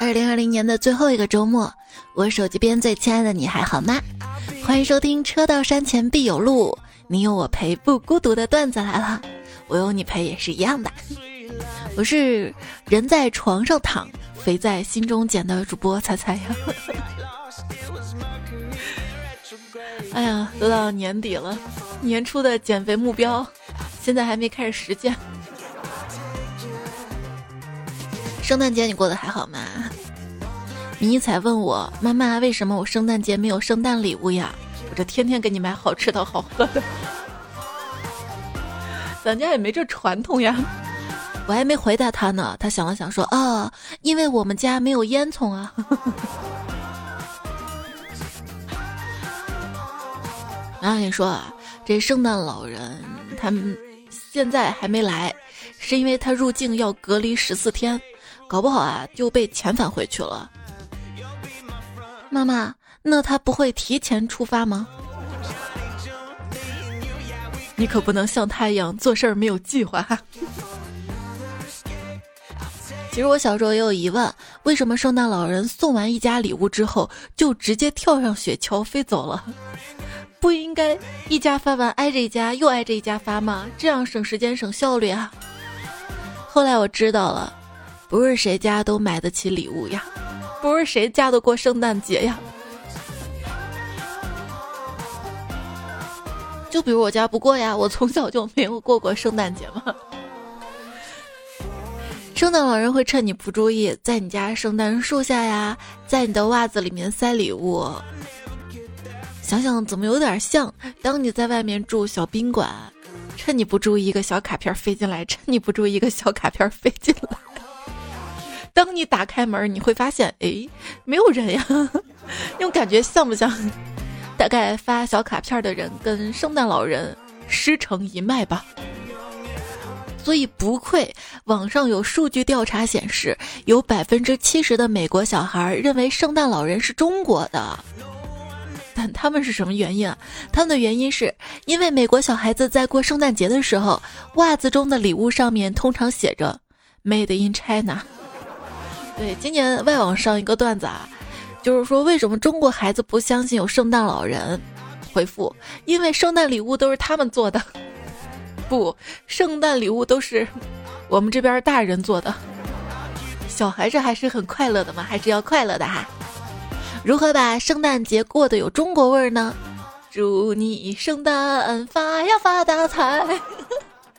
二零二零年的最后一个周末，我手机边最亲爱的你还好吗？欢迎收听《车到山前必有路》，你有我陪不孤独的段子来了，我有你陪也是一样的。我是人在床上躺，肥在心中减的主播猜猜呀。哎呀，都到年底了，年初的减肥目标，现在还没开始实践。圣诞节你过得还好吗？迷彩问我妈妈为什么我圣诞节没有圣诞礼物呀？我这天天给你买好吃的好喝的，咱家也没这传统呀。我还没回答他呢，他想了想说啊，因为我们家没有烟囱啊。然后你说啊，这圣诞老人他们现在还没来，是因为他入境要隔离十四天。搞不好啊，就被遣返回去了。妈妈，那他不会提前出发吗？你可不能像他一样做事儿没有计划。其实我小时候也有疑问，为什么圣诞老人送完一家礼物之后，就直接跳上雪橇飞走了？不应该一家发完挨着一家又挨着一家发吗？这样省时间省效率啊。后来我知道了。不是谁家都买得起礼物呀，不是谁家都过圣诞节呀。就比如我家不过呀，我从小就没有过过圣诞节嘛。圣诞老人会趁你不注意，在你家圣诞树下呀，在你的袜子里面塞礼物。想想怎么有点像，当你在外面住小宾馆，趁你不注意，一个小卡片飞进来；趁你不注意，一个小卡片飞进来。当你打开门，你会发现，哎，没有人呀，那种感觉像不像？大概发小卡片的人跟圣诞老人师承一脉吧。所以不愧，网上有数据调查显示，有百分之七十的美国小孩认为圣诞老人是中国的。但他们是什么原因啊？他们的原因是因为美国小孩子在过圣诞节的时候，袜子中的礼物上面通常写着 “Made in China”。对，今年外网上一个段子啊，就是说为什么中国孩子不相信有圣诞老人？回复：因为圣诞礼物都是他们做的，不，圣诞礼物都是我们这边大人做的。小孩子还是很快乐的嘛，还是要快乐的哈。如何把圣诞节过得有中国味儿呢？祝你圣诞发呀发大财！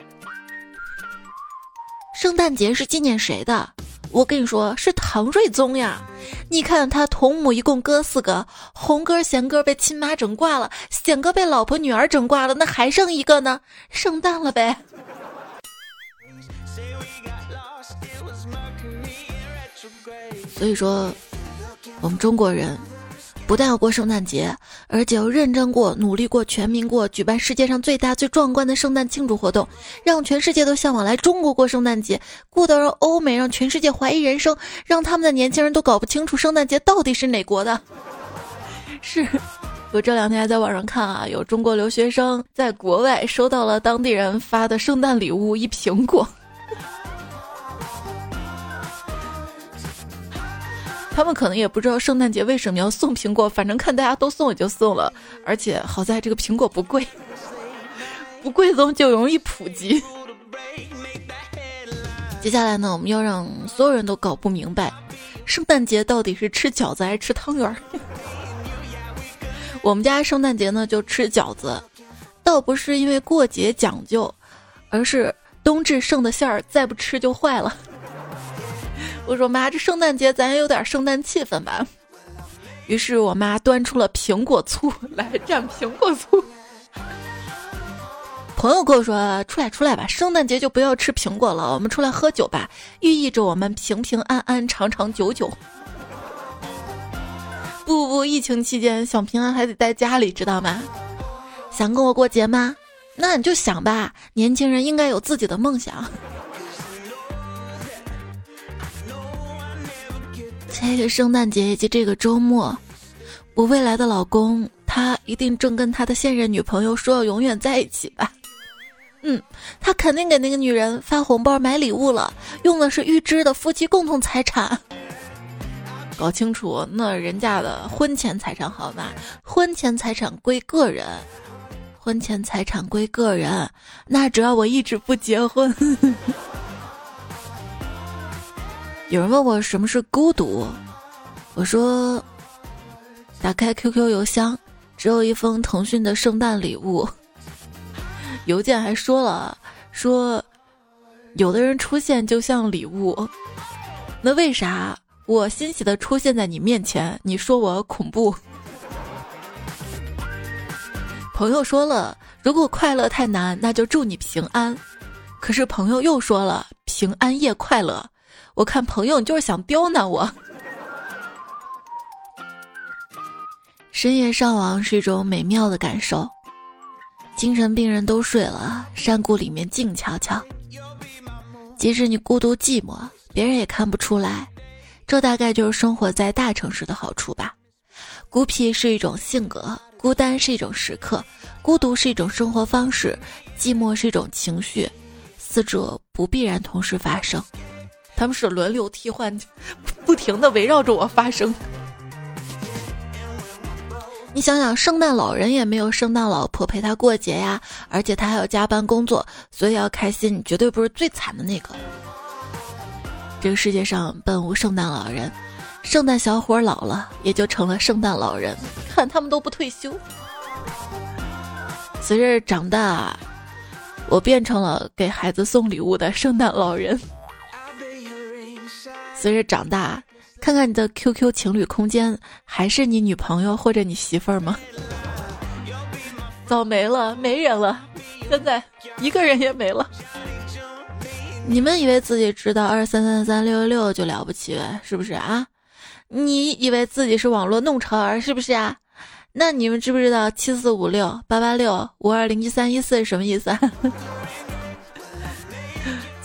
圣诞节是纪念谁的？我跟你说，是唐睿宗呀！你看他同母一共哥四个，红哥、贤哥被亲妈整挂了，贤哥被老婆、女儿整挂了，那还剩一个呢，圣诞了呗。所以说，我们中国人。不但要过圣诞节，而且要认真过、努力过、全民过，举办世界上最大、最壮观的圣诞庆祝活动，让全世界都向往来中国过圣诞节，过得让欧美、让全世界怀疑人生，让他们的年轻人都搞不清楚圣诞节到底是哪国的。是，我这两天还在网上看啊，有中国留学生在国外收到了当地人发的圣诞礼物——一苹果。他们可能也不知道圣诞节为什么要送苹果，反正看大家都送也就送了。而且好在这个苹果不贵，不贵总就容易普及。接下来呢，我们要让所有人都搞不明白，圣诞节到底是吃饺子还是吃汤圆儿。我们家圣诞节呢就吃饺子，倒不是因为过节讲究，而是冬至剩的馅儿再不吃就坏了。我说妈，这圣诞节咱也有点圣诞气氛吧。于是我妈端出了苹果醋来蘸苹果醋。朋友跟我说：“出来出来吧，圣诞节就不要吃苹果了，我们出来喝酒吧，寓意着我们平平安安、长长久久。”不不，疫情期间想平安还得在家里，知道吗？想跟我过节吗？那你就想吧，年轻人应该有自己的梦想。这个圣诞节以及这个周末，我未来的老公他一定正跟他的现任女朋友说要永远在一起吧？嗯，他肯定给那个女人发红包买礼物了，用的是预支的夫妻共同财产。搞清楚，那人家的婚前财产好吗？婚前财产归个人，婚前财产归个人，那只要我一直不结婚。有人问我什么是孤独，我说，打开 QQ 邮箱，只有一封腾讯的圣诞礼物。邮件还说了，说有的人出现就像礼物，那为啥我欣喜的出现在你面前，你说我恐怖？朋友说了，如果快乐太难，那就祝你平安。可是朋友又说了，平安夜快乐。我看朋友，你就是想刁难我。深夜上网是一种美妙的感受，精神病人都睡了，山谷里面静悄悄。即使你孤独寂寞，别人也看不出来。这大概就是生活在大城市的好处吧。孤僻是一种性格，孤单是一种时刻，孤独是一种生活方式，寂寞是一种情绪，四者不必然同时发生。他们是轮流替换，不停的围绕着我发生。你想想，圣诞老人也没有圣诞老婆陪他过节呀，而且他还要加班工作，所以要开心。你绝对不是最惨的那个。这个世界上本无圣诞老人，圣诞小伙老了也就成了圣诞老人。看他们都不退休。随着长大，我变成了给孩子送礼物的圣诞老人。随着长大，看看你的 QQ 情侣空间，还是你女朋友或者你媳妇儿吗？早没了，没人了，现在一个人也没了。你们以为自己知道二三三三六六六就了不起，是不是啊？你以为自己是网络弄潮儿，是不是啊？那你们知不知道七四五六八八六五二零一三一四是什么意思啊？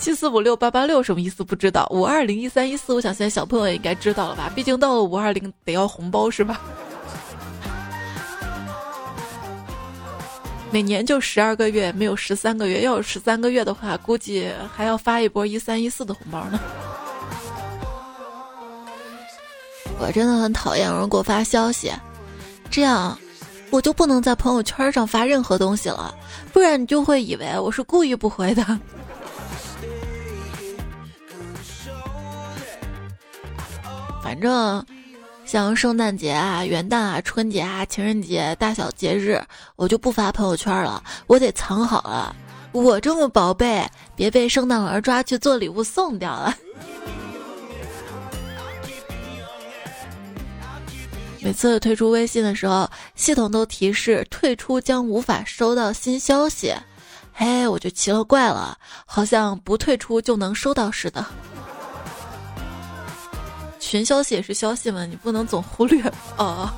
七四五六八八六什么意思？不知道。五二零一三一四，我想现在小朋友也应该知道了吧？毕竟到了五二零得要红包是吧？每年就十二个月，没有十三个月。要有十三个月的话，估计还要发一波一三一四的红包呢。我真的很讨厌有人给我发消息，这样我就不能在朋友圈上发任何东西了，不然你就会以为我是故意不回的。反正像圣诞节啊、元旦啊、春节啊、情人节大小节日，我就不发朋友圈了，我得藏好了。我这么宝贝，别被圣诞老人抓去做礼物送掉了。每次退出微信的时候，系统都提示退出将无法收到新消息。嘿，我就奇了怪了，好像不退出就能收到似的。群消息也是消息嘛，你不能总忽略 哦。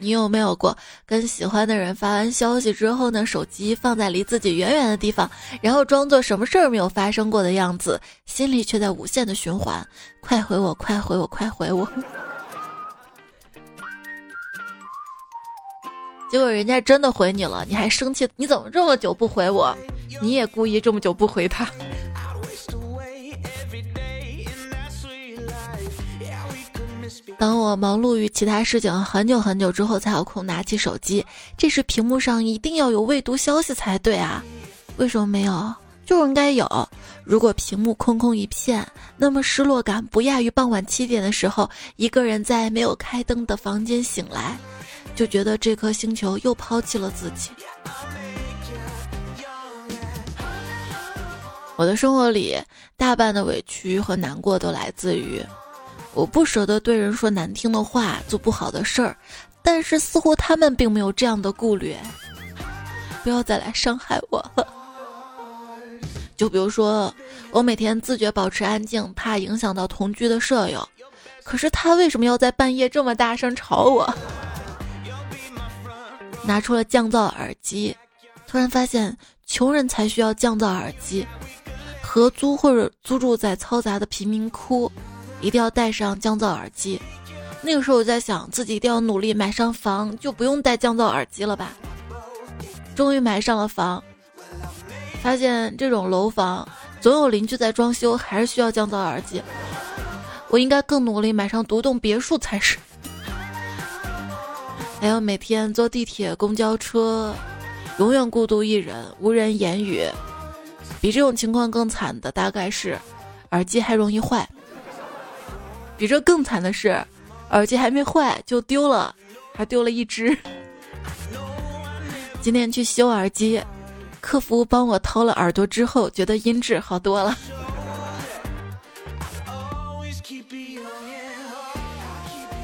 你有没有过跟喜欢的人发完消息之后呢，手机放在离自己远远的地方，然后装作什么事儿没有发生过的样子，心里却在无限的循环：快回我，快回我，快回我。结果人家真的回你了，你还生气？你怎么这么久不回我？你也故意这么久不回他？当我忙碌于其他事情很久很久之后，才有空拿起手机，这时屏幕上一定要有未读消息才对啊！为什么没有？就应该有。如果屏幕空空一片，那么失落感不亚于傍晚七点的时候，一个人在没有开灯的房间醒来，就觉得这颗星球又抛弃了自己。我的生活里，大半的委屈和难过都来自于。我不舍得对人说难听的话，做不好的事儿，但是似乎他们并没有这样的顾虑。不要再来伤害我。就比如说，我每天自觉保持安静，怕影响到同居的舍友，可是他为什么要在半夜这么大声吵我？拿出了降噪耳机，突然发现穷人才需要降噪耳机，合租或者租住在嘈杂的贫民窟。一定要戴上降噪耳机。那个时候我在想，自己一定要努力买上房，就不用戴降噪耳机了吧。终于买上了房，发现这种楼房总有邻居在装修，还是需要降噪耳机。我应该更努力买上独栋别墅才是。还有每天坐地铁、公交车，永远孤独一人，无人言语。比这种情况更惨的大概是，耳机还容易坏。比这更惨的是，耳机还没坏就丢了，还丢了一只。今天去修耳机，客服帮我掏了耳朵之后，觉得音质好多了。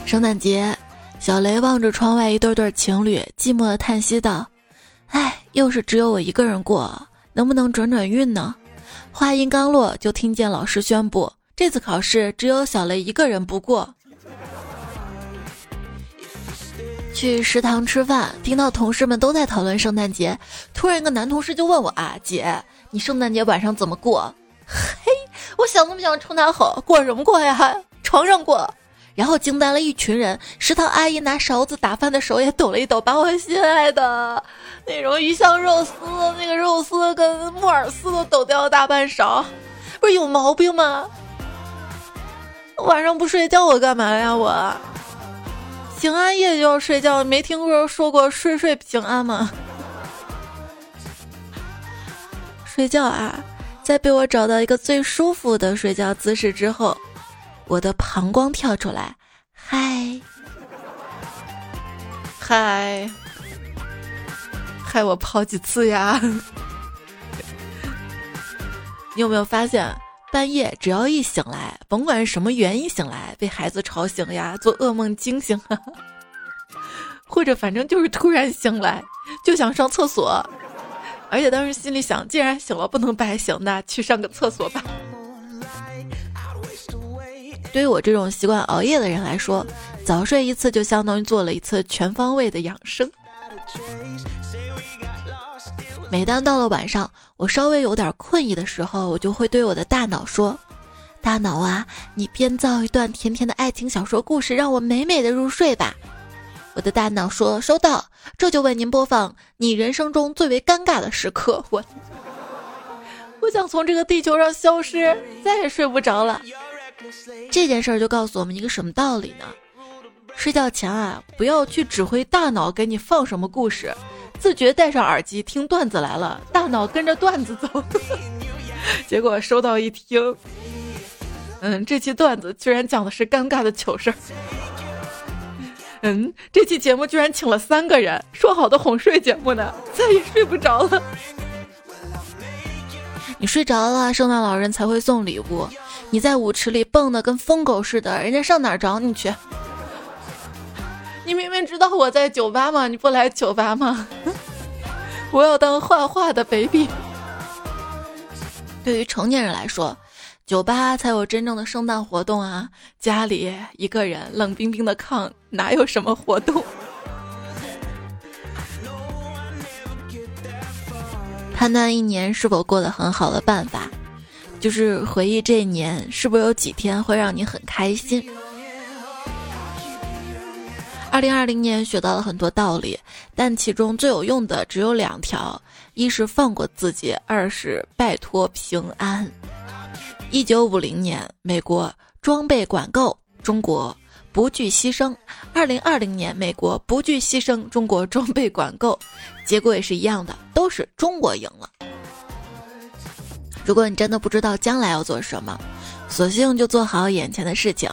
圣诞节。小雷望着窗外一对对情侣，寂寞的叹息道：“唉，又是只有我一个人过，能不能转转运呢？”话音刚落，就听见老师宣布：“这次考试只有小雷一个人不过。”去食堂吃饭，听到同事们都在讨论圣诞节，突然一个男同事就问我：“啊，姐，你圣诞节晚上怎么过？”嘿，我想都不想冲他吼：“过什么过呀？床上过。”然后惊呆了一群人，食堂阿姨拿勺子打饭的手也抖了一抖，把我心爱的那种鱼香肉丝、那个肉丝跟木耳丝都抖掉了大半勺，不是有毛病吗？晚上不睡觉我干嘛呀？我平安夜就要睡觉，没听说说过睡睡平安吗？睡觉啊，在被我找到一个最舒服的睡觉姿势之后。我的膀胱跳出来，嗨，嗨，害我跑几次呀？你有没有发现，半夜只要一醒来，甭管是什么原因醒来，被孩子吵醒呀，做噩梦惊醒，或者反正就是突然醒来就想上厕所，而且当时心里想，既然醒了不能白醒，那去上个厕所吧。对于我这种习惯熬夜的人来说，早睡一次就相当于做了一次全方位的养生。每当到了晚上，我稍微有点困意的时候，我就会对我的大脑说：“大脑啊，你编造一段甜甜的爱情小说故事，让我美美的入睡吧。”我的大脑说：“收到，这就为您播放你人生中最为尴尬的时刻。”我，我想从这个地球上消失，再也睡不着了。这件事儿就告诉我们一个什么道理呢？睡觉前啊，不要去指挥大脑给你放什么故事，自觉戴上耳机听段子来了，大脑跟着段子走。结果收到一听，嗯，这期段子居然讲的是尴尬的糗事儿。嗯，这期节目居然请了三个人，说好的哄睡节目呢，再也睡不着了。你睡着了，圣诞老人才会送礼物。你在舞池里蹦的跟疯狗似的，人家上哪儿找你去？你明明知道我在酒吧吗？你不来酒吧吗？我要当画画的 baby。对于成年人来说，酒吧才有真正的圣诞活动啊！家里一个人冷冰冰的炕，哪有什么活动？判断一年是否过得很好的办法。就是回忆这一年，是不是有几天会让你很开心？二零二零年学到了很多道理，但其中最有用的只有两条：一是放过自己，二是拜托平安。一九五零年，美国装备管够，中国不惧牺牲；二零二零年，美国不惧牺牲，中国装备管够，结果也是一样的，都是中国赢了。如果你真的不知道将来要做什么，索性就做好眼前的事情，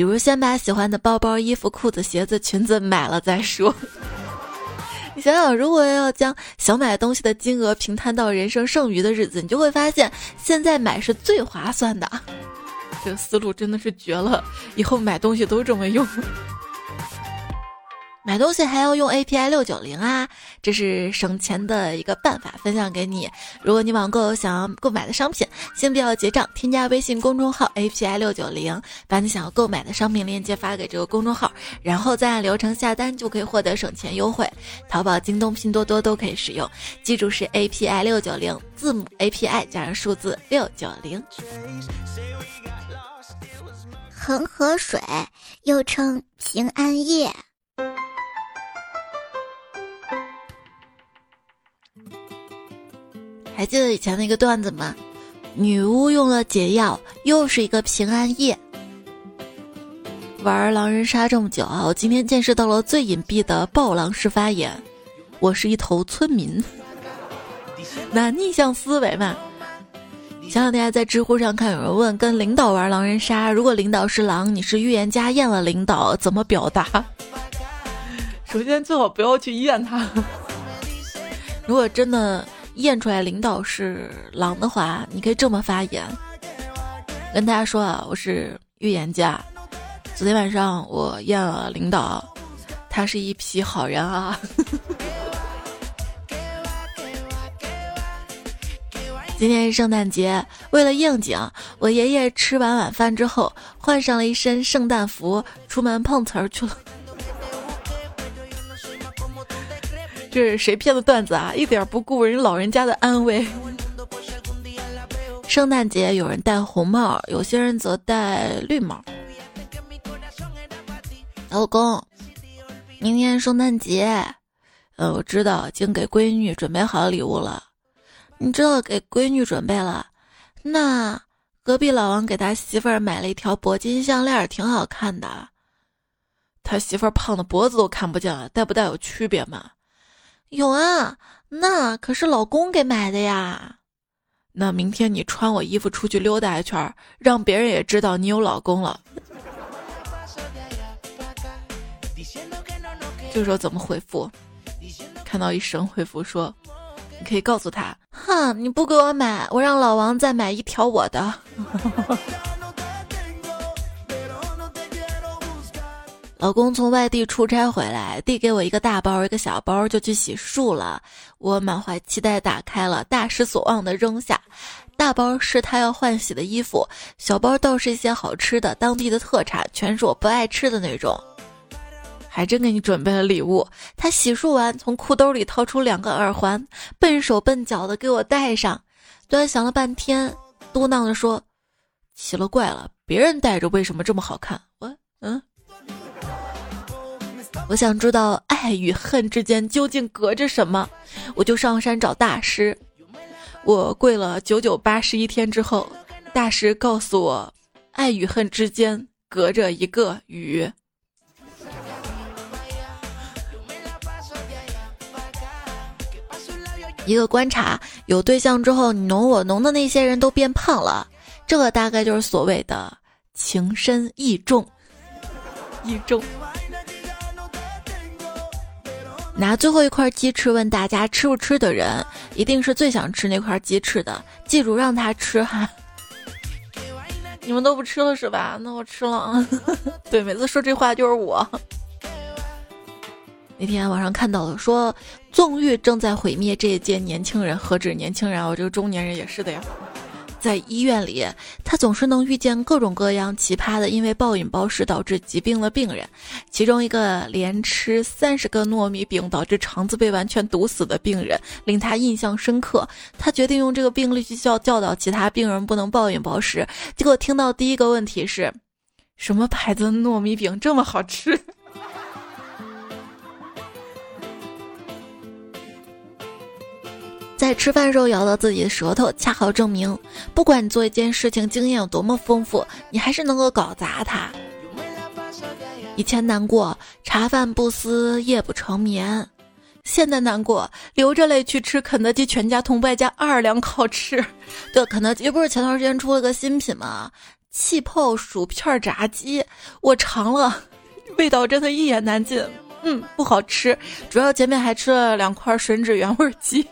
比如先把喜欢的包包、衣服、裤子、鞋子、裙子买了再说。你想想，如果要将想买东西的金额平摊到人生剩余的日子，你就会发现现在买是最划算的。这个思路真的是绝了，以后买东西都这么用。买东西还要用 API 六九零啊，这是省钱的一个办法，分享给你。如果你网购想要购买的商品，先不要结账，添加微信公众号 API 六九零，把你想要购买的商品链接发给这个公众号，然后再按流程下单，就可以获得省钱优惠。淘宝、京东、拼多多都可以使用，记住是 API 六九零，字母 API 加上数字六九零。恒河水又称平安夜。还记得以前那个段子吗？女巫用了解药，又是一个平安夜。玩狼人杀这么久啊，我今天见识到了最隐蔽的暴狼式发言。我是一头村民，那逆向思维嘛。前两天还在知乎上看有人问，跟领导玩狼人杀，如果领导是狼，你是预言家验了领导，怎么表达？首先最好不要去验他。如果真的验出来领导是狼的话，你可以这么发言，跟大家说啊，我是预言家，昨天晚上我验了领导，他是一匹好人啊。今天是圣诞节，为了应景，我爷爷吃完晚饭之后，换上了一身圣诞服，出门碰瓷儿去了。这是谁编的段子啊？一点不顾人老人家的安危。圣诞节有人戴红帽，有些人则戴绿帽。老公，明天圣诞节，呃，我知道，已经给闺女准备好礼物了。你知道给闺女准备了，那隔壁老王给他媳妇儿买了一条铂金项链，挺好看的。他媳妇儿胖的脖子都看不见了，戴不戴有区别吗？有啊，那可是老公给买的呀。那明天你穿我衣服出去溜达一圈，让别人也知道你有老公了。就说怎么回复？看到一神回复说。你可以告诉他，哼，你不给我买，我让老王再买一条我的。老公从外地出差回来，递给我一个大包，一个小包，就去洗漱了。我满怀期待打开了，大失所望的扔下。大包是他要换洗的衣服，小包倒是一些好吃的，当地的特产，全是我不爱吃的那种。还真给你准备了礼物。他洗漱完，从裤兜里掏出两个耳环，笨手笨脚的给我戴上。端详了半天，嘟囔着说：“奇了怪了，别人戴着为什么这么好看？”我想知道爱与恨之间究竟隔着什么，我就上山找大师。我跪了九九八十一天之后，大师告诉我，爱与恨之间隔着一个雨。一个观察，有对象之后你侬我侬的那些人都变胖了，这个大概就是所谓的情深意重。意重。拿最后一块鸡翅问大家吃不吃的人，一定是最想吃那块鸡翅的。记住让他吃哈。你们都不吃了是吧？那我吃了。对，每次说这话就是我。那天网上看到了，说纵欲正在毁灭这一届年轻人，何止年轻人，我这个中年人也是的呀。在医院里，他总是能遇见各种各样奇葩的，因为暴饮暴食导致疾病的病人。其中一个连吃三十个糯米饼导致肠子被完全堵死的病人，令他印象深刻。他决定用这个病例去教教导其他病人不能暴饮暴食。结果听到第一个问题是，什么牌子的糯米饼这么好吃？在吃饭时候咬到自己的舌头，恰好证明，不管你做一件事情经验有多么丰富，你还是能够搞砸它。以前难过，茶饭不思夜不成眠；现在难过，流着泪去吃肯德基全家桶外加二两烤翅。对，肯德基不是前段时间出了个新品吗？气泡薯片炸鸡，我尝了，味道真的一言难尽。嗯，不好吃，主要前面还吃了两块吮指原味鸡。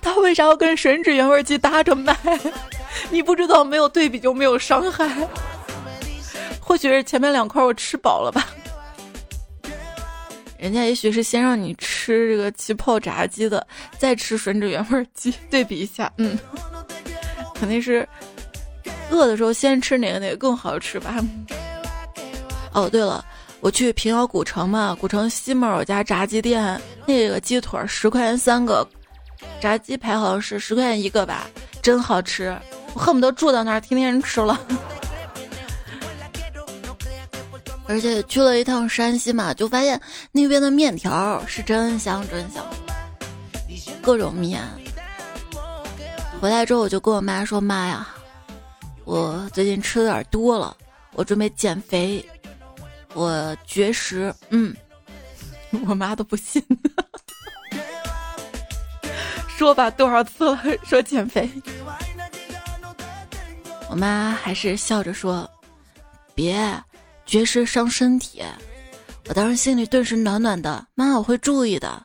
他为啥要跟吮指原味鸡搭着卖？你不知道，没有对比就没有伤害。或许是前面两块我吃饱了吧。人家也许是先让你吃这个气泡炸鸡的，再吃吮指原味鸡，对比一下，嗯，肯定是饿的时候先吃哪个哪个更好吃吧。哦，对了，我去平遥古城嘛，古城西门有家炸鸡店，那个鸡腿十块钱三个。炸鸡排好像是十块钱一个吧，真好吃，我恨不得住到那儿天天吃了。而且去了一趟山西嘛，就发现那边的面条是真香真香，各种面。回来之后我就跟我妈说：“妈呀，我最近吃的有点多了，我准备减肥，我绝食。嗯，我妈都不信，说吧，多少次了说减肥，我妈还是笑着说，别绝食伤身体。我当时心里顿时暖暖的，妈，我会注意的。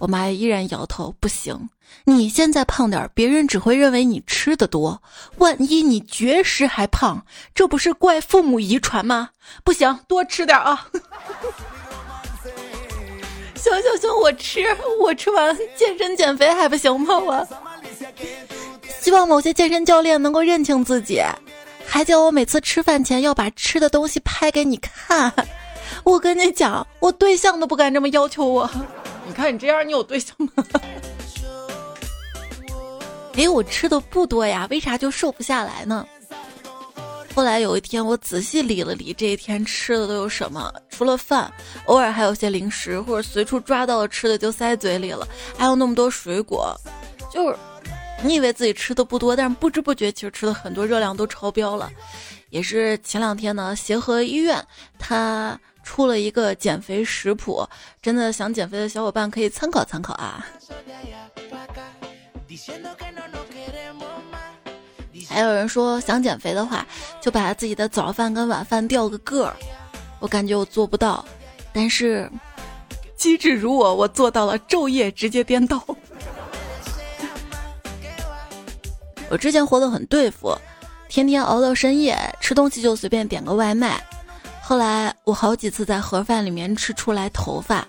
我妈依然摇头，不行，你现在胖点，别人只会认为你吃的多。万一你绝食还胖，这不是怪父母遗传吗？不行，多吃点啊！行行行，我吃，我吃完健身减肥还不行吗？我希望某些健身教练能够认清自己，还叫我每次吃饭前要把吃的东西拍给你看。我跟你讲，我对象都不敢这么要求我。你看你这样，你有对象吗？哎，我吃的不多呀，为啥就瘦不下来呢？后来有一天，我仔细理了理这一天吃的都有什么，除了饭，偶尔还有些零食或者随处抓到的吃的就塞嘴里了，还有那么多水果，就是你以为自己吃的不多，但是不知不觉其实吃的很多，热量都超标了。也是前两天呢，协和医院他。出了一个减肥食谱，真的想减肥的小伙伴可以参考参考啊。还有人说想减肥的话，就把自己的早饭跟晚饭调个个儿。我感觉我做不到，但是机智如我，我做到了昼夜直接颠倒。我之前活得很对付，天天熬到深夜，吃东西就随便点个外卖。后来我好几次在盒饭里面吃出来头发，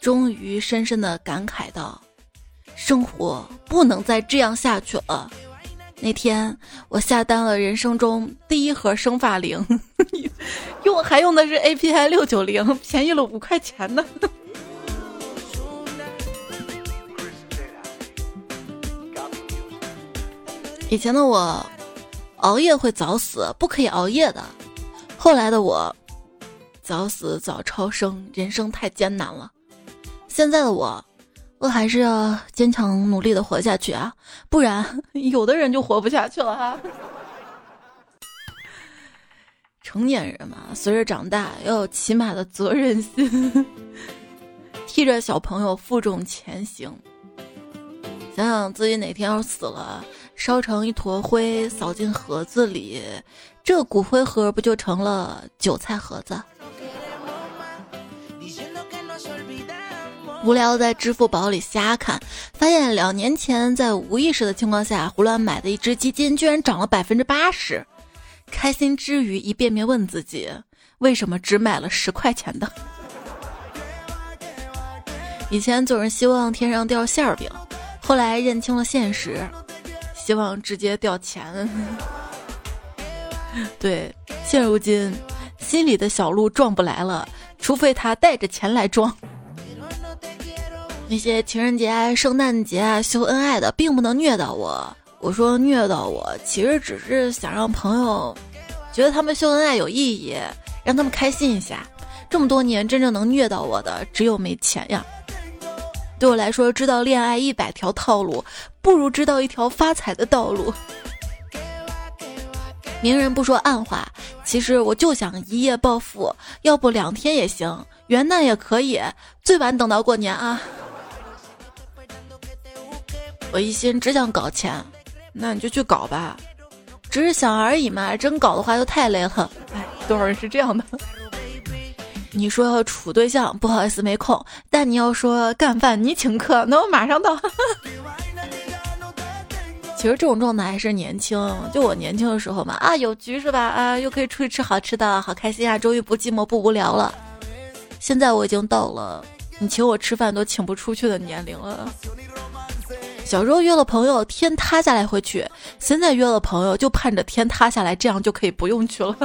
终于深深的感慨到，生活不能再这样下去了。那天我下单了人生中第一盒生发灵，用还用的是 API 六九零，便宜了五块钱呢。以前的我，熬夜会早死，不可以熬夜的。后来的我。早死早超生，人生太艰难了。现在的我，我还是要坚强努力的活下去啊，不然 有的人就活不下去了哈。成年人嘛，随着长大要有起码的责任心，替着小朋友负重前行。想想自己哪天要死了，烧成一坨灰，扫进盒子里，这骨灰盒不就成了韭菜盒子？无聊在支付宝里瞎看，发现两年前在无意识的情况下胡乱买的一只基金，居然涨了百分之八十。开心之余，一遍遍问自己，为什么只买了十块钱的？以前总是希望天上掉馅儿饼，后来认清了现实，希望直接掉钱。对，现如今心里的小鹿撞不来了，除非他带着钱来装。那些情人节、圣诞节啊秀恩爱的，并不能虐到我。我说虐到我，其实只是想让朋友觉得他们秀恩爱有意义，让他们开心一下。这么多年，真正能虐到我的只有没钱呀。对我来说，知道恋爱一百条套路，不如知道一条发财的道路。明人不说暗话，其实我就想一夜暴富，要不两天也行，元旦也可以，最晚等到过年啊。我一心只想搞钱，那你就去搞吧，只是想而已嘛。真搞的话就太累了。哎，多少人是这样的？你说要处对象，不好意思没空。但你要说干饭，你请客，那我马上到。其实这种状态还是年轻，就我年轻的时候嘛，啊有局是吧？啊又可以出去吃好吃的，好开心啊！终于不寂寞不无聊了。现在我已经到了你请我吃饭都请不出去的年龄了。小时候约了朋友，天塌下来会去；现在约了朋友，就盼着天塌下来，这样就可以不用去了。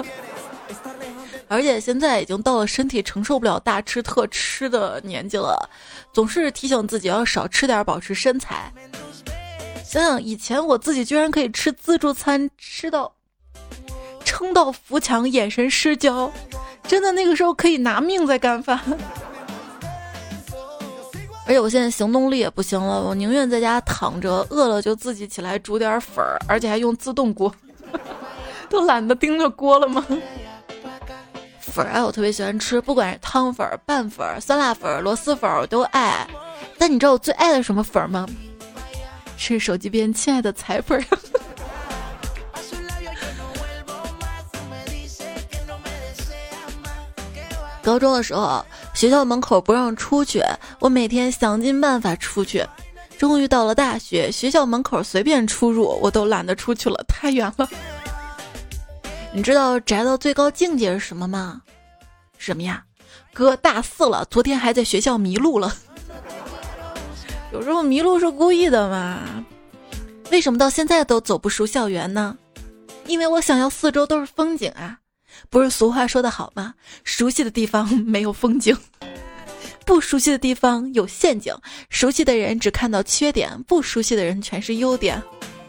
而且现在已经到了身体承受不了大吃特吃的年纪了，总是提醒自己要少吃点，保持身材。想想以前我自己居然可以吃自助餐，吃到撑到扶墙，眼神失焦，真的那个时候可以拿命在干饭。而且我现在行动力也不行了，我宁愿在家躺着，饿了就自己起来煮点粉儿，而且还用自动锅，都懒得盯着锅了吗？粉儿啊，我特别喜欢吃，不管是汤粉、拌粉、酸辣粉、螺蛳粉，我都爱。但你知道我最爱的什么粉儿吗？是手机边亲爱的彩粉。高中的时候，学校门口不让出去，我每天想尽办法出去。终于到了大学，学校门口随便出入，我都懒得出去了，太远了。你知道宅到最高境界是什么吗？什么呀？哥大四了，昨天还在学校迷路了。有时候迷路是故意的嘛？为什么到现在都走不出校园呢？因为我想要四周都是风景啊。不是俗话说的好吗？熟悉的地方没有风景，不熟悉的地方有陷阱。熟悉的人只看到缺点，不熟悉的人全是优点。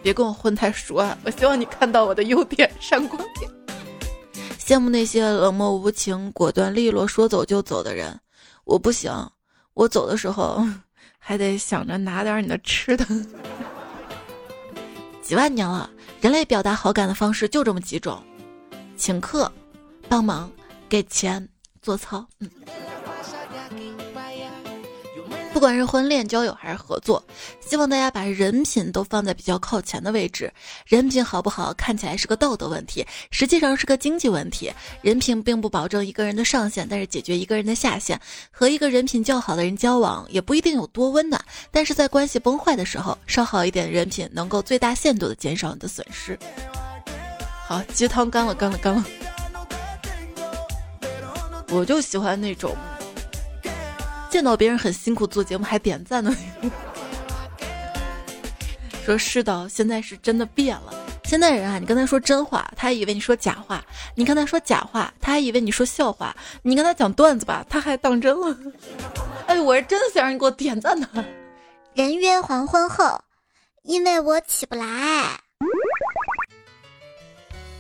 别跟我混太熟啊！我希望你看到我的优点，闪光点。羡慕那些冷漠无情、果断利落、说走就走的人，我不行。我走的时候还得想着拿点你的吃的。几万年了，人类表达好感的方式就这么几种。请客，帮忙，给钱，做操，嗯。不管是婚恋、交友还是合作，希望大家把人品都放在比较靠前的位置。人品好不好，看起来是个道德问题，实际上是个经济问题。人品并不保证一个人的上限，但是解决一个人的下限。和一个人品较好的人交往，也不一定有多温暖，但是在关系崩坏的时候，稍好一点的人品，能够最大限度的减少你的损失。好，鸡汤干了，干了，干了。我就喜欢那种见到别人很辛苦做节目还点赞的。说是的，现在是真的变了。现在人啊，你跟他说真话，他还以为你说假话；你跟他说假话，他还以为你说笑话；你跟他讲段子吧，他还当真了。哎，我是真的想让你给我点赞的。人约黄昏后，因为我起不来。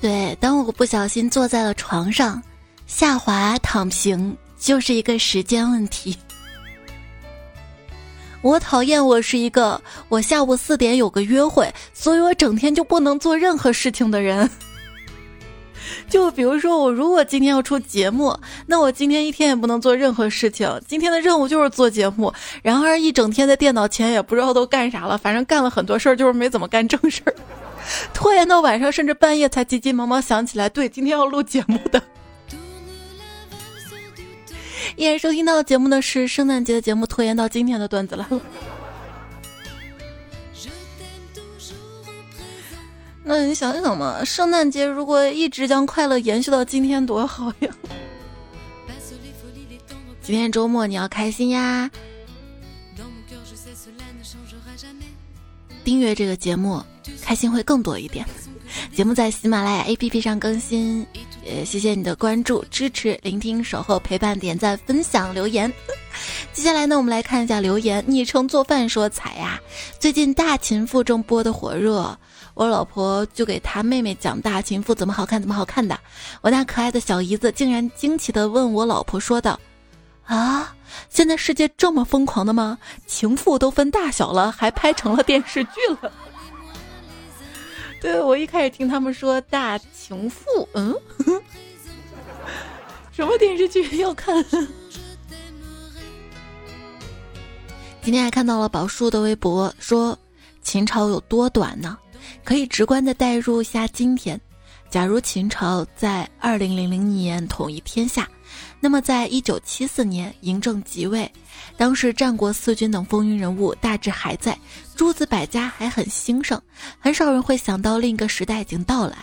对，当我不小心坐在了床上，下滑躺平就是一个时间问题。我讨厌我是一个我下午四点有个约会，所以我整天就不能做任何事情的人。就比如说，我如果今天要出节目，那我今天一天也不能做任何事情。今天的任务就是做节目，然而一整天在电脑前也不知道都干啥了，反正干了很多事儿，就是没怎么干正事儿。拖延到晚上，甚至半夜才急急忙忙想起来，对，今天要录节目的。依然收听到节目的是圣诞节的节目，拖延到今天的段子了。那你想想嘛，圣诞节如果一直将快乐延续到今天，多好呀！今天周末你要开心呀！订阅这个节目。开心会更多一点。节目在喜马拉雅 APP 上更新，也谢谢你的关注、支持、聆听、守候、陪伴、点赞、分享、留言。接下来呢，我们来看一下留言。昵称做饭说：“彩呀，最近《大秦赋》正播的火热，我老婆就给她妹妹讲《大秦赋》怎么好看，怎么好看的。我那可爱的小姨子竟然惊奇的问我老婆说道：啊，现在世界这么疯狂的吗？情妇都分大小了，还拍成了电视剧了。” 对我一开始听他们说《大情妇》，嗯，什么电视剧要看？今天还看到了宝树的微博，说秦朝有多短呢？可以直观的代入一下今天。假如秦朝在二零零零年统一天下，那么在一九七四年嬴政即位，当时战国四军等风云人物大致还在，诸子百家还很兴盛，很少人会想到另一个时代已经到来。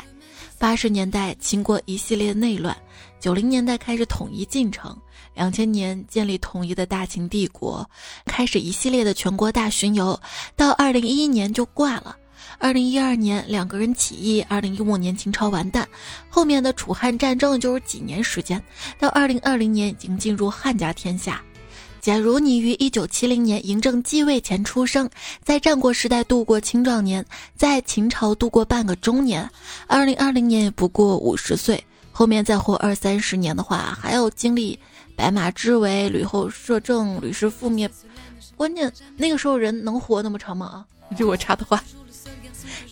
八十年代秦国一系列内乱，九零年代开始统一进程，两千年建立统一的大秦帝国，开始一系列的全国大巡游，到二零一一年就挂了。二零一二年两个人起义，二零一五年秦朝完蛋，后面的楚汉战争就是几年时间，到二零二零年已经进入汉家天下。假如你于一九七零年嬴政继位前出生，在战国时代度过青壮年，在秦朝度过半个中年，二零二零年也不过五十岁，后面再活二三十年的话，还要经历白马之围、吕后摄政、吕氏覆灭，关键那个时候人能活那么长吗？啊，就我插的话。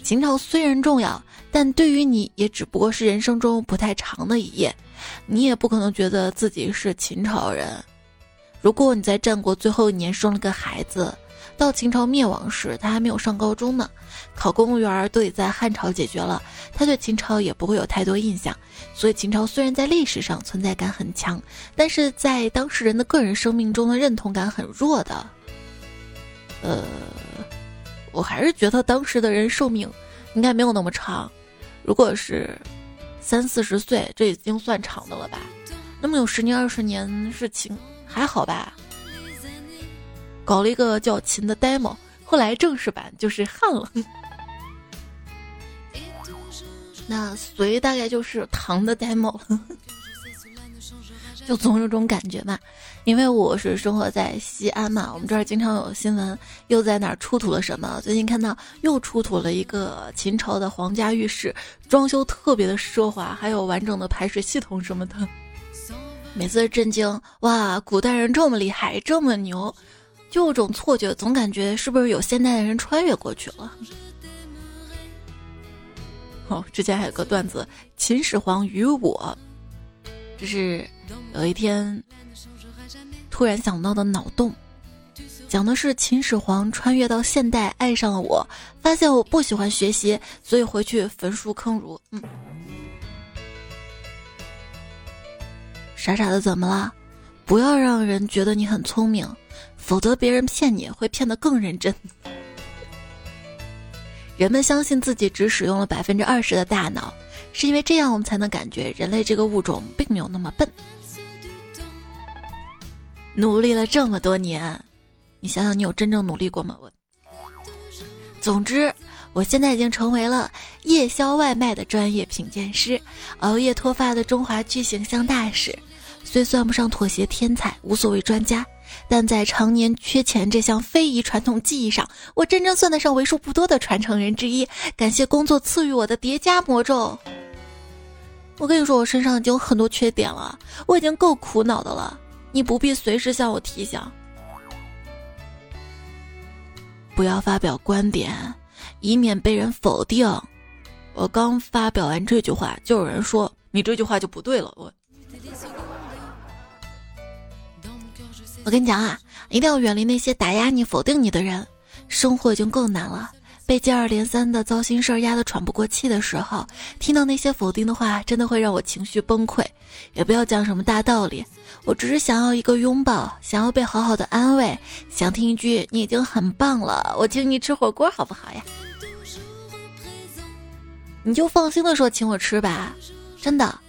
秦朝虽然重要，但对于你也只不过是人生中不太长的一页。你也不可能觉得自己是秦朝人。如果你在战国最后一年生了个孩子，到秦朝灭亡时他还没有上高中呢，考公务员都得在汉朝解决了，他对秦朝也不会有太多印象。所以秦朝虽然在历史上存在感很强，但是在当事人的个人生命中的认同感很弱的。呃，我还是觉得当时的人寿命应该没有那么长，如果是三四十岁，这已经算长的了吧？那么有十年二十年是秦。还好吧，搞了一个叫秦的 demo，后来正式版就是汉了。那隋大概就是唐的 demo 了，就总有种感觉嘛。因为我是生活在西安嘛，我们这儿经常有新闻，又在哪儿出土了什么。最近看到又出土了一个秦朝的皇家浴室，装修特别的奢华，还有完整的排水系统什么的。每次震惊哇，古代人这么厉害，这么牛，就有种错觉，总感觉是不是有现代的人穿越过去了？哦，之前还有个段子，秦始皇与我，这是有一天突然想到的脑洞，讲的是秦始皇穿越到现代，爱上了我，发现我不喜欢学习，所以回去焚书坑儒。嗯。傻傻的怎么了？不要让人觉得你很聪明，否则别人骗你会骗得更认真。人们相信自己只使用了百分之二十的大脑，是因为这样我们才能感觉人类这个物种并没有那么笨。努力了这么多年，你想想你有真正努力过吗？我。总之，我现在已经成为了夜宵外卖的专业品鉴师，熬夜脱发的中华区形象大使。虽算不上妥协天才，无所谓专家，但在常年缺钱这项非遗传统技艺上，我真正算得上为数不多的传承人之一。感谢工作赐予我的叠加魔咒。我跟你说，我身上已经有很多缺点了，我已经够苦恼的了。你不必随时向我提醒。不要发表观点，以免被人否定。我刚发表完这句话，就有人说你这句话就不对了。我。我跟你讲啊，一定要远离那些打压你、否定你的人。生活已经够难了，被接二连三的糟心事儿压得喘不过气的时候，听到那些否定的话，真的会让我情绪崩溃。也不要讲什么大道理，我只是想要一个拥抱，想要被好好的安慰，想听一句“你已经很棒了”，我请你吃火锅好不好呀？你就放心的说请我吃吧，真的，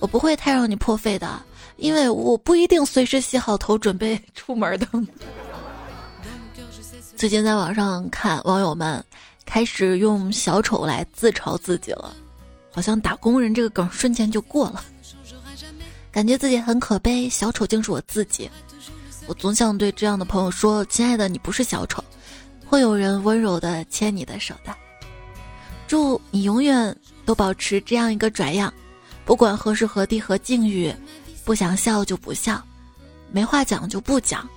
我不会太让你破费的。因为我不一定随时洗好头准备出门的。最近在网上看网友们开始用小丑来自嘲自己了，好像打工人这个梗瞬间就过了，感觉自己很可悲。小丑竟是我自己，我总想对这样的朋友说：“亲爱的，你不是小丑，会有人温柔的牵你的手的。”祝你永远都保持这样一个拽样，不管何时何地何境遇。不想笑就不笑，没话讲就不讲，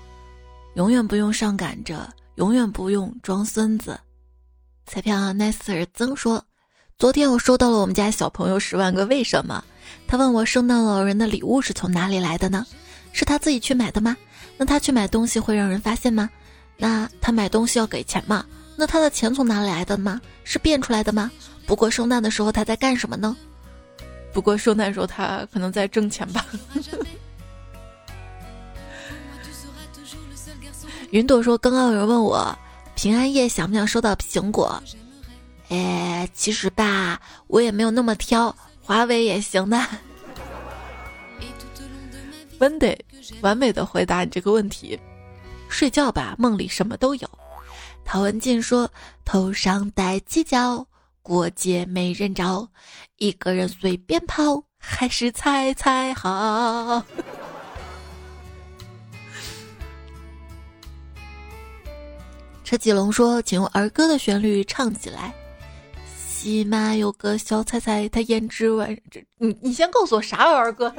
永远不用上赶着，永远不用装孙子。彩票 nicer 曾说：“昨天我收到了我们家小朋友十万个为什么。他问我圣诞老人的礼物是从哪里来的呢？是他自己去买的吗？那他去买东西会让人发现吗？那他买东西要给钱吗？那他的钱从哪里来的吗？是变出来的吗？不过圣诞的时候他在干什么呢？”不过圣诞时候他可能在挣钱吧。云朵说：“刚刚有人问我平安夜想不想收到苹果？哎，其实吧，我也没有那么挑，华为也行的。”温得完美的回答你这个问题：睡觉吧，梦里什么都有。陶文静说：“头上戴犄角。”过街没人找，一个人随便跑，还是猜猜好。车继龙说：“请用儿歌的旋律唱起来。”起码有个小彩彩，他胭脂万这你你先告诉我啥儿歌？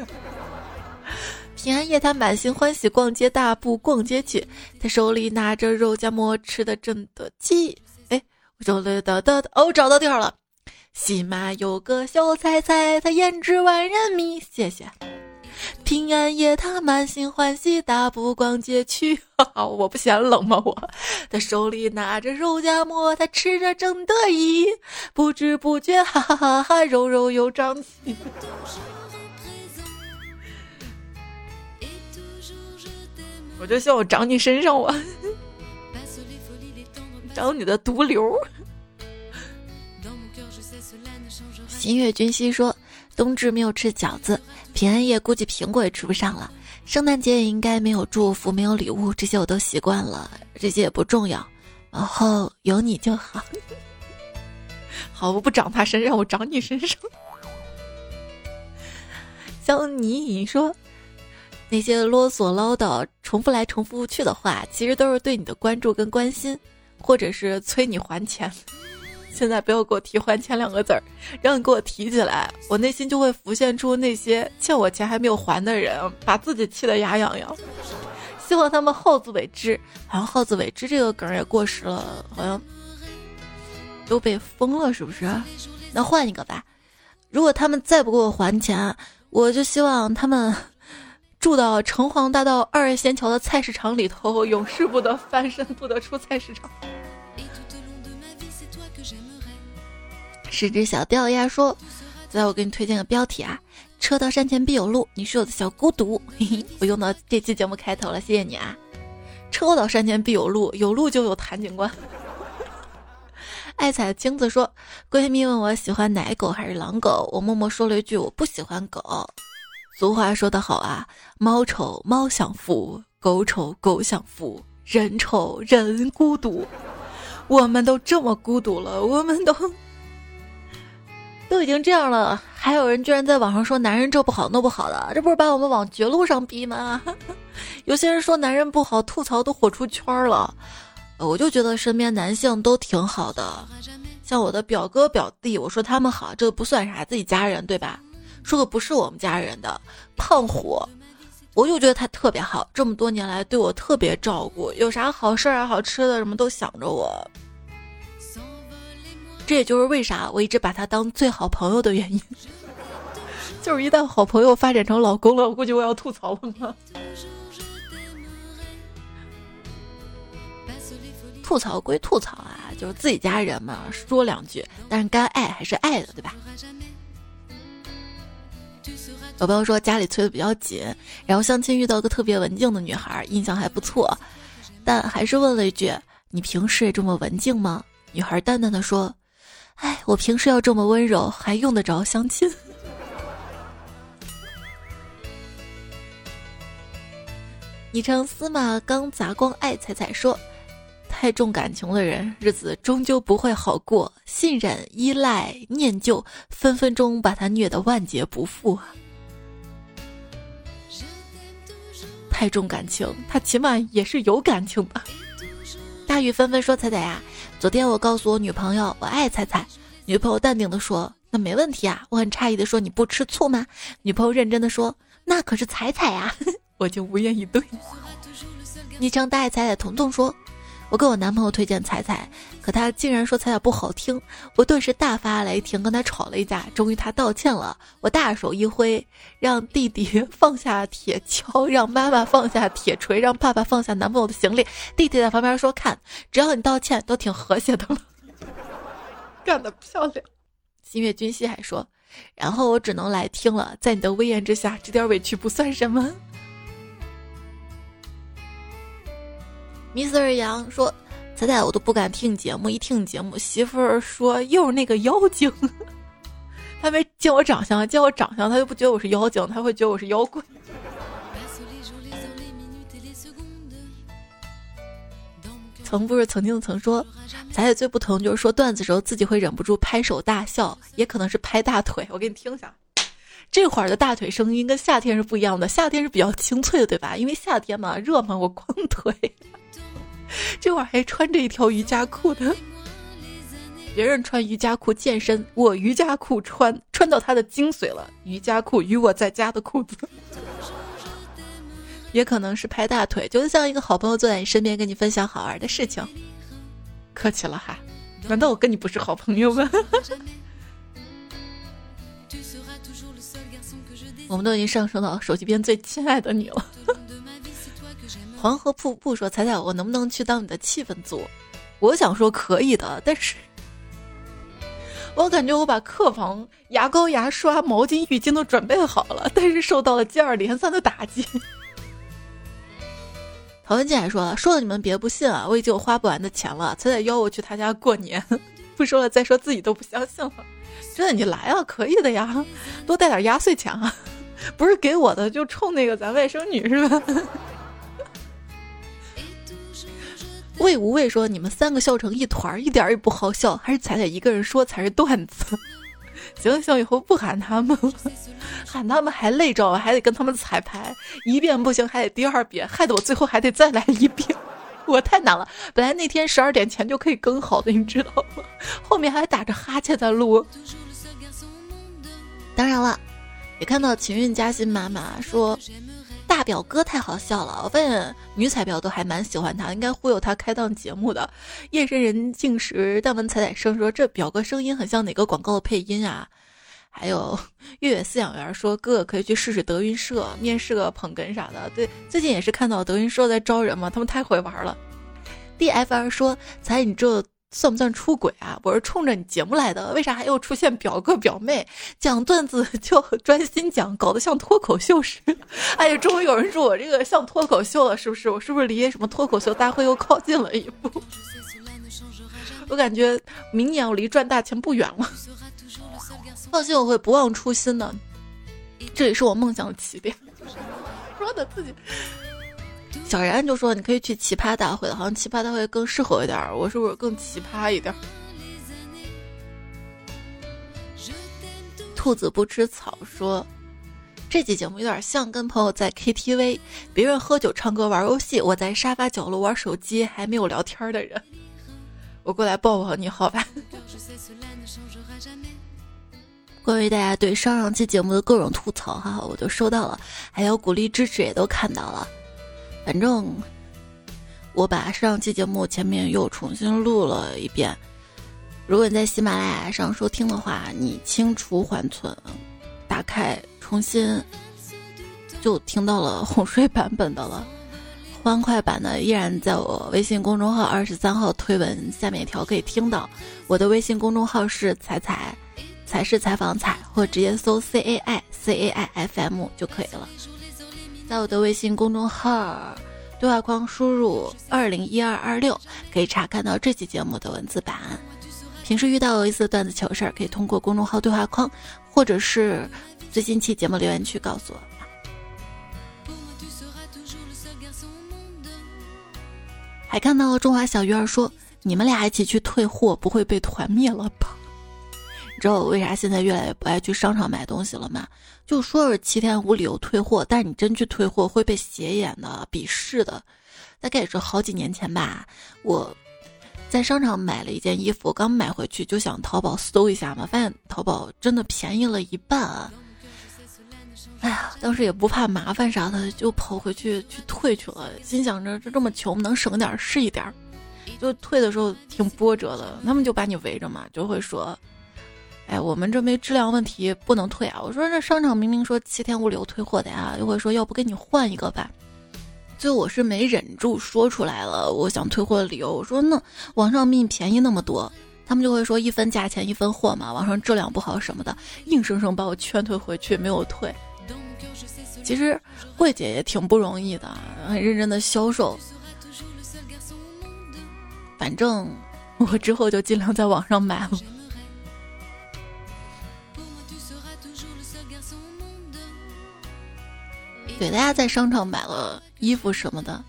平安夜他满心欢喜逛街，大步逛街去，他手里拿着肉夹馍，吃的真得气。手里的的哦，找到地儿了。喜马有个小彩彩，它胭脂万人迷。谢谢。平安夜，他满心欢喜，大步逛街去。我不嫌冷吗？我，他手里拿着肉夹馍，他吃着正得意，不知不觉，哈哈哈哈，肉肉又长起。我就希望我长你身上，我长你的毒瘤。新月君熙说。冬至没有吃饺子，平安夜估计苹果也吃不上了。圣诞节也应该没有祝福，没有礼物，这些我都习惯了，这些也不重要。然后有你就好。好，我不长他身上，我长你身上。像你说那些啰嗦唠叨、重复来重复去的话，其实都是对你的关注跟关心，或者是催你还钱。现在不要给我提还钱两个字儿，让你给我提起来，我内心就会浮现出那些欠我钱还没有还的人，把自己气得牙痒痒。希望他们好自为之。好像好自为之这个梗也过时了，好像都被封了，是不是？那换一个吧。如果他们再不给我还钱，我就希望他们住到城隍大道二仙桥的菜市场里头，永世不得翻身，不得出菜市场。是只小掉鸭说：“再我给你推荐个标题啊，车到山前必有路，你是我的小孤独。”我用到这期节目开头了，谢谢你啊！车到山前必有路，有路就有谭警官。爱踩金子说：“闺蜜问我喜欢奶狗还是狼狗，我默默说了一句我不喜欢狗。”俗话说得好啊，猫丑猫享福，狗丑狗享福，人丑人孤独。我们都这么孤独了，我们都。都已经这样了，还有人居然在网上说男人这不好那不好的，这不是把我们往绝路上逼吗？有些人说男人不好，吐槽都火出圈了。我就觉得身边男性都挺好的，像我的表哥表弟，我说他们好，这不算啥，自己家人对吧？说个不是我们家人的胖虎，我就觉得他特别好，这么多年来对我特别照顾，有啥好事啊、好吃的什么都想着我。这也就是为啥我一直把他当最好朋友的原因，就是一旦好朋友发展成老公了，我估计我要吐槽了。吐槽归吐槽啊，就是自己家人嘛，说两句，但是该爱还是爱的，对吧？有朋友说家里催的比较紧，然后相亲遇到个特别文静的女孩，印象还不错，但还是问了一句：“你平时也这么文静吗？”女孩淡淡的说。哎，我平时要这么温柔，还用得着相亲？昵称司马刚砸光爱彩彩说：“太重感情的人，日子终究不会好过。信任、依赖、念旧，分分钟把他虐得万劫不复啊！太重感情，他起码也是有感情吧？”大雨纷纷说：“彩彩呀。”昨天我告诉我女朋友我爱彩彩，女朋友淡定的说那没问题啊。我很诧异的说你不吃醋吗？女朋友认真的说那可是彩彩呀，我就无言以对。昵称大爱彩彩彤彤说。我给我男朋友推荐彩彩，可他竟然说彩彩不好听，我顿时大发雷霆，跟他吵了一架。终于他道歉了，我大手一挥，让弟弟 放下铁锹，让妈妈放下铁锤，让爸爸放下男朋友的行李。弟弟在旁边说：“看，只要你道歉，都挺和谐的了。”干得漂亮！新月君熙还说：“然后我只能来听了，在你的威严之下，这点委屈不算什么。” Mr. 杨说：“彩彩，我都不敢听节目，一听节目，媳妇儿说又是那个妖精。他没见我长相，见我长相，他就不觉得我是妖精，他会觉得我是妖怪。”曾不是曾经曾说，彩彩最不疼就是说段子时候自己会忍不住拍手大笑，也可能是拍大腿。我给你听一下，这会儿的大腿声音跟夏天是不一样的，夏天是比较清脆的，对吧？因为夏天嘛，热嘛，我光腿。这会儿还穿着一条瑜伽裤的，别人穿瑜伽裤健身，我瑜伽裤穿穿到它的精髓了。瑜伽裤与我在家的裤子，也可能是拍大腿，就像一个好朋友坐在你身边，跟你分享好玩的事情。客气了哈，难道我跟你不是好朋友吗？我们都已经上升到手机边最亲爱的你了。黄河瀑布说：“彩彩，我能不能去当你的气氛组？”我想说可以的，但是我感觉我把客房牙膏、牙刷、毛巾、浴巾都准备好了，但是受到了接二连三的打击。陶文静还说：“说了你们别不信啊，我已经有花不完的钱了。”彩彩邀我去他家过年，不说了，再说自己都不相信了。真的，你来啊，可以的呀，多带点压岁钱啊，不是给我的，就冲那个咱外甥女是吧？魏无畏说：“你们三个笑成一团，一点也不好笑，还是彩彩一个人说才是段子。”行行，以后不喊他们了，喊他们还累着，还得跟他们彩排，一遍不行还得第二遍，害得我最后还得再来一遍，我太难了。本来那天十二点前就可以更好的，你知道吗？后面还打着哈欠在录。当然了，也看到情运嘉欣妈妈说。大表哥太好笑了，我发现女彩票都还蛮喜欢他，应该忽悠他开档节目的。夜深人静时，但闻彩彩声说这表哥声音很像哪个广告的配音啊？还有月月饲养员说哥哥可以去试试德云社面试个捧哏啥的。对，最近也是看到德云社在招人嘛，他们太会玩了。D F R 说彩你这。算不算出轨啊？我是冲着你节目来的，为啥还又出现表哥表妹？讲段子 就专心讲，搞得像脱口秀似的。哎呀，终于有人说我这个像脱口秀了，是不是？我是不是离什么脱口秀大会又靠近了一步？我感觉明年我离赚大钱不远了。放心，我会不忘初心的。这也是我梦想的起点。说的自己。小然就说：“你可以去奇葩大会，好像奇葩大会更适合一点。我是不是更奇葩一点？”兔子不吃草说：“这期节目有点像跟朋友在 KTV，别人喝酒、唱歌、玩游戏，我在沙发角落玩手机，还没有聊天的人。我过来抱抱你好吧？” 关于大家对上上期节目的各种吐槽，哈，我都收到了，还有鼓励支持也都看到了。反正我把上期节目前面又重新录了一遍。如果你在喜马拉雅上收听的话，你清除缓存，打开重新，就听到了哄睡版本的了。欢快版的依然在我微信公众号二十三号推文下面一条可以听到。我的微信公众号是彩彩，彩是采访彩，或直接搜 C A I C A I F M 就可以了。在我的微信公众号对话框输入二零一二二六，可以查看到这期节目的文字版。平时遇到有意思的段子糗事儿，可以通过公众号对话框，或者是最近期节目留言区告诉我。还看到中华小鱼儿说：“你们俩一起去退货，不会被团灭了吧？”知道我为啥现在越来越不爱去商场买东西了吗？就说是七天无理由退货，但是你真去退货会被斜眼的、鄙视的。大概也是好几年前吧，我在商场买了一件衣服，刚买回去就想淘宝搜一下嘛，发现淘宝真的便宜了一半。啊哎呀，当时也不怕麻烦啥的，就跑回去去退去了，心想着这这么穷，能省点是一点儿。就退的时候挺波折的，他们就把你围着嘛，就会说。哎，我们这没质量问题，不能退啊！我说这商场明明说七天无理由退货的呀，又会说要不给你换一个吧。最后我是没忍住说出来了，我想退货的理由。我说那网上比你便宜那么多，他们就会说一分价钱一分货嘛，网上质量不好什么的，硬生生把我劝退回去，没有退。其实柜姐也挺不容易的，很认真的销售。反正我之后就尽量在网上买了。给大家在商场买了衣服什么的，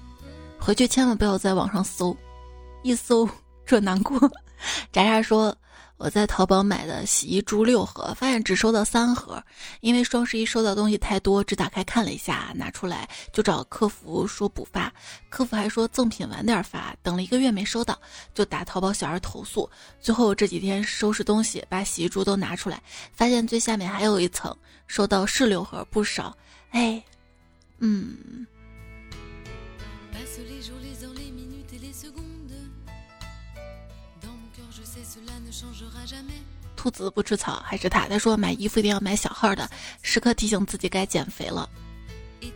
回去千万不要在网上搜，一搜 这难过。渣渣说我在淘宝买的洗衣珠六盒，发现只收到三盒，因为双十一收到东西太多，只打开看了一下，拿出来就找客服说补发，客服还说赠品晚点发，等了一个月没收到，就打淘宝小二投诉。最后这几天收拾东西，把洗衣珠都拿出来，发现最下面还有一层，收到是六盒，不少，哎。嗯，兔子不吃草还是他？他说买衣服一定要买小号的，时刻提醒自己该减肥了。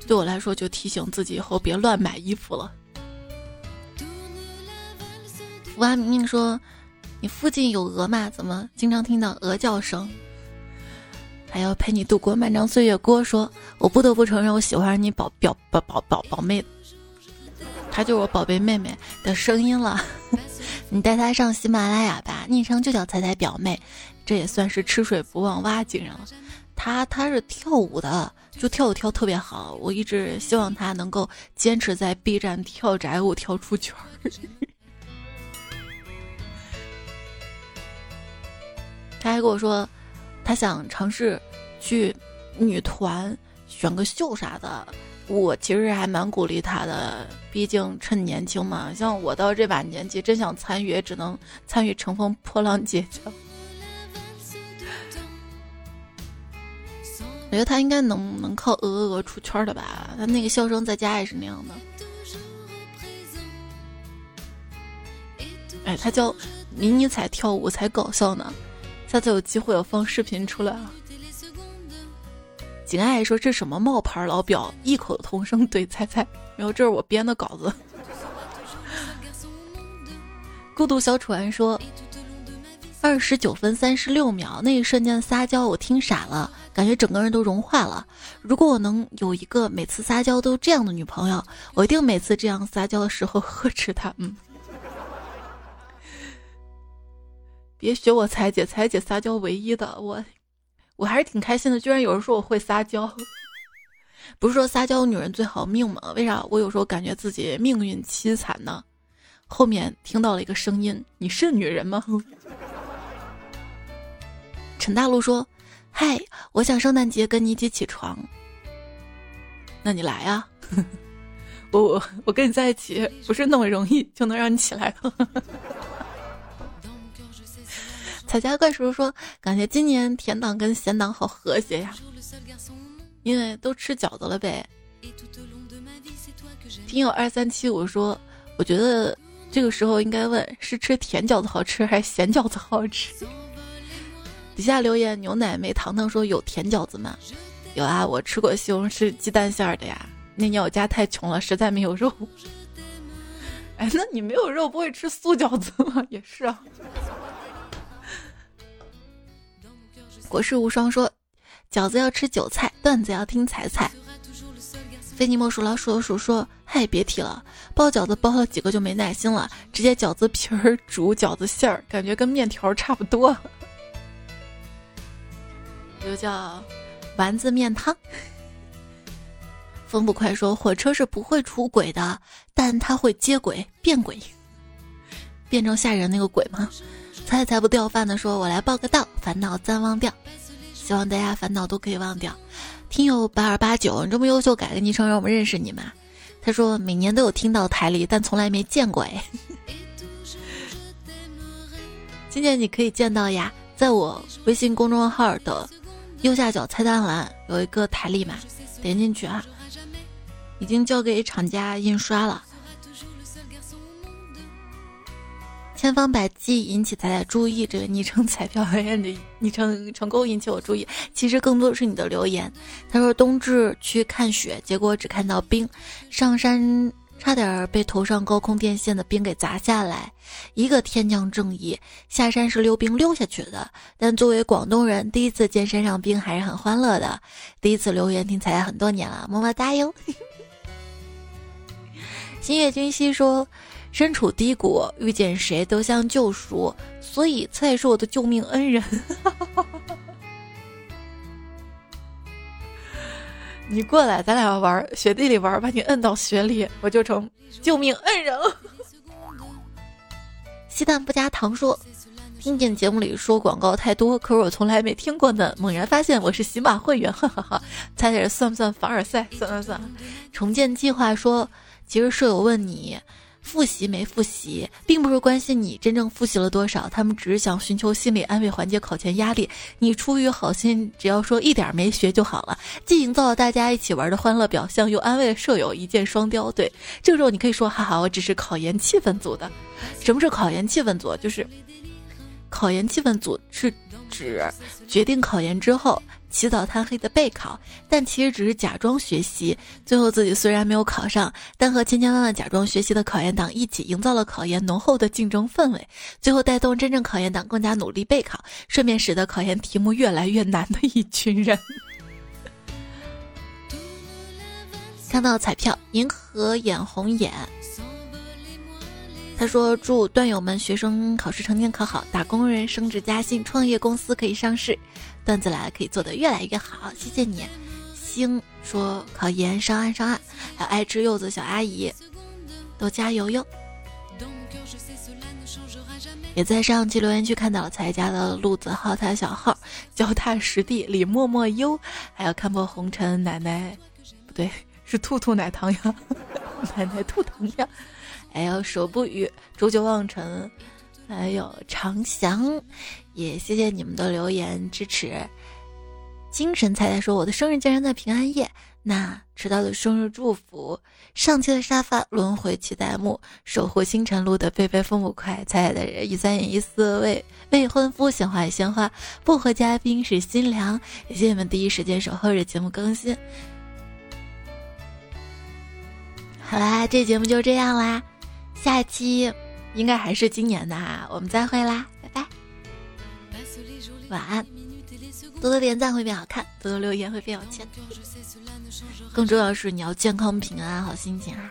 对我来说，就提醒自己以后别乱买衣服了。福安明明说：“你附近有鹅吗？怎么经常听到鹅叫声？”还要陪你度过漫长岁月。郭说：“我不得不承认，我喜欢你宝表宝宝宝宝妹，她就是我宝贝妹妹的声音了。你带她上喜马拉雅吧，昵称就叫彩彩表妹，这也算是吃水不忘挖井人了。她她是跳舞的，就跳舞跳特别好。我一直希望她能够坚持在 B 站跳宅舞跳出圈儿。”他还跟我说，他想尝试去女团选个秀啥的。我其实还蛮鼓励他的，毕竟趁年轻嘛。像我到这把年纪，真想参与，也只能参与乘风破浪姐姐。我觉得他应该能能靠鹅鹅鹅出圈的吧？他那个笑声在家也是那样的。哎，他叫迷你彩跳舞才搞笑呢。下次有机会我放视频出来啊！景爱说这什么冒牌老表，异口同声怼猜猜，然后这是我编的稿子。孤独小楚安说，二十九分三十六秒那一瞬间撒娇，我听傻了，感觉整个人都融化了。如果我能有一个每次撒娇都这样的女朋友，我一定每次这样撒娇的时候呵斥她。嗯。别学我彩姐，彩姐撒娇唯一的我，我还是挺开心的。居然有人说我会撒娇，不是说撒娇女人最好命吗？为啥我有时候感觉自己命运凄惨呢？后面听到了一个声音：“你是女人吗？” 陈大陆说：“嗨，我想圣诞节跟你一起起床，那你来 呀！我我我跟你在一起不是那么容易就能让你起来的。”彩家怪叔叔说：“感觉今年甜党跟咸党好和谐呀，因为都吃饺子了呗。”听友二三七五说：“我觉得这个时候应该问是吃甜饺子好吃还是咸饺子好吃。”底下留言牛奶没糖糖说：“有甜饺子吗？”有啊，我吃过西红柿鸡蛋馅儿的呀。那年我家太穷了，实在没有肉。哎，那你没有肉不会吃素饺子吗？也是啊。国士无双说：“饺子要吃韭菜，段子要听彩彩。”非你莫属老鼠鼠说：“嗨，别提了，包饺子包了几个就没耐心了，直接饺子皮儿煮饺子馅儿，感觉跟面条差不多。”就叫丸子面汤。风不快说：“火车是不会出轨的，但它会接轨变轨，变成吓人那个鬼吗？”菜才不掉饭的说：“我来报个到，烦恼暂忘掉。希望大家烦恼都可以忘掉。”听友八二八九，你这么优秀，改个昵称让我们认识你嘛？他说：“每年都有听到台里，但从来没见过。”哎，今年你可以见到呀，在我微信公众号的右下角菜单栏有一个台历嘛，点进去啊，已经交给厂家印刷了。千方百计引起彩彩注意，这个昵称彩票留言的昵称成功引起我注意。其实更多是你的留言。他说冬至去看雪，结果只看到冰，上山差点被头上高空电线的冰给砸下来。一个天降正义，下山是溜冰溜下去的。但作为广东人，第一次见山上冰还是很欢乐的。第一次留言听彩彩很多年了，么么哒哟。星月君熙说。身处低谷，遇见谁都像救赎，所以蔡是我的救命恩人。你过来，咱俩玩雪地里玩，把你摁到雪里，我就成救命恩人了。鸡蛋不加糖说，听见节目里说广告太多，可是我从来没听过呢。猛然发现我是喜马会员，哈哈哈！猜猜算不算凡尔赛？算算算。重建计划说，其实舍友问你。复习没复习，并不是关心你真正复习了多少，他们只是想寻求心理安慰，缓解考前压力。你出于好心，只要说一点没学就好了，既营造了大家一起玩的欢乐表象，又安慰了舍友，一箭双雕。对，这个时候你可以说：“哈哈，我只是考研气氛组的。”什么是考研气氛组？就是考研气氛组是指决定考研之后起早贪黑的备考，但其实只是假装学习。最后自己虽然没有考上，但和千千万万假装学习的考研党一起营造了考研浓厚的竞争氛围，最后带动真正考研党更加努力备考，顺便使得考研题目越来越难的一群人。看到彩票，银河眼红眼。他说：“祝段友们学生考试成绩考好，打工人升职加薪，创业公司可以上市，段子来了可以做得越来越好。”谢谢你。星说：“考研上岸上岸。”还有爱吃柚子小阿姨，都加油哟！也在上期留言区看到了才家的陆子浩他的小号，脚踏实地李默默优，还有看破红尘奶奶，不对。是兔兔奶糖呀，奶奶兔糖呀，还有手不语、煮酒忘尘，还有长翔，也谢谢你们的留言支持。精神菜菜说：“我的生日竟然在平安夜，那迟到的生日祝福。上期的沙发轮回期待目，守护星辰路的贝贝父母快，彩彩的人一三一四未未婚夫鲜花鲜花，薄荷嘉宾是新娘，也谢谢你们第一时间守候着节目更新。”好啦，这节目就这样啦，下期应该还是今年的啊，我们再会啦，晚安。多多点赞会变好看多多留言会变有钱。更重要的是你要健康平安好心情啊。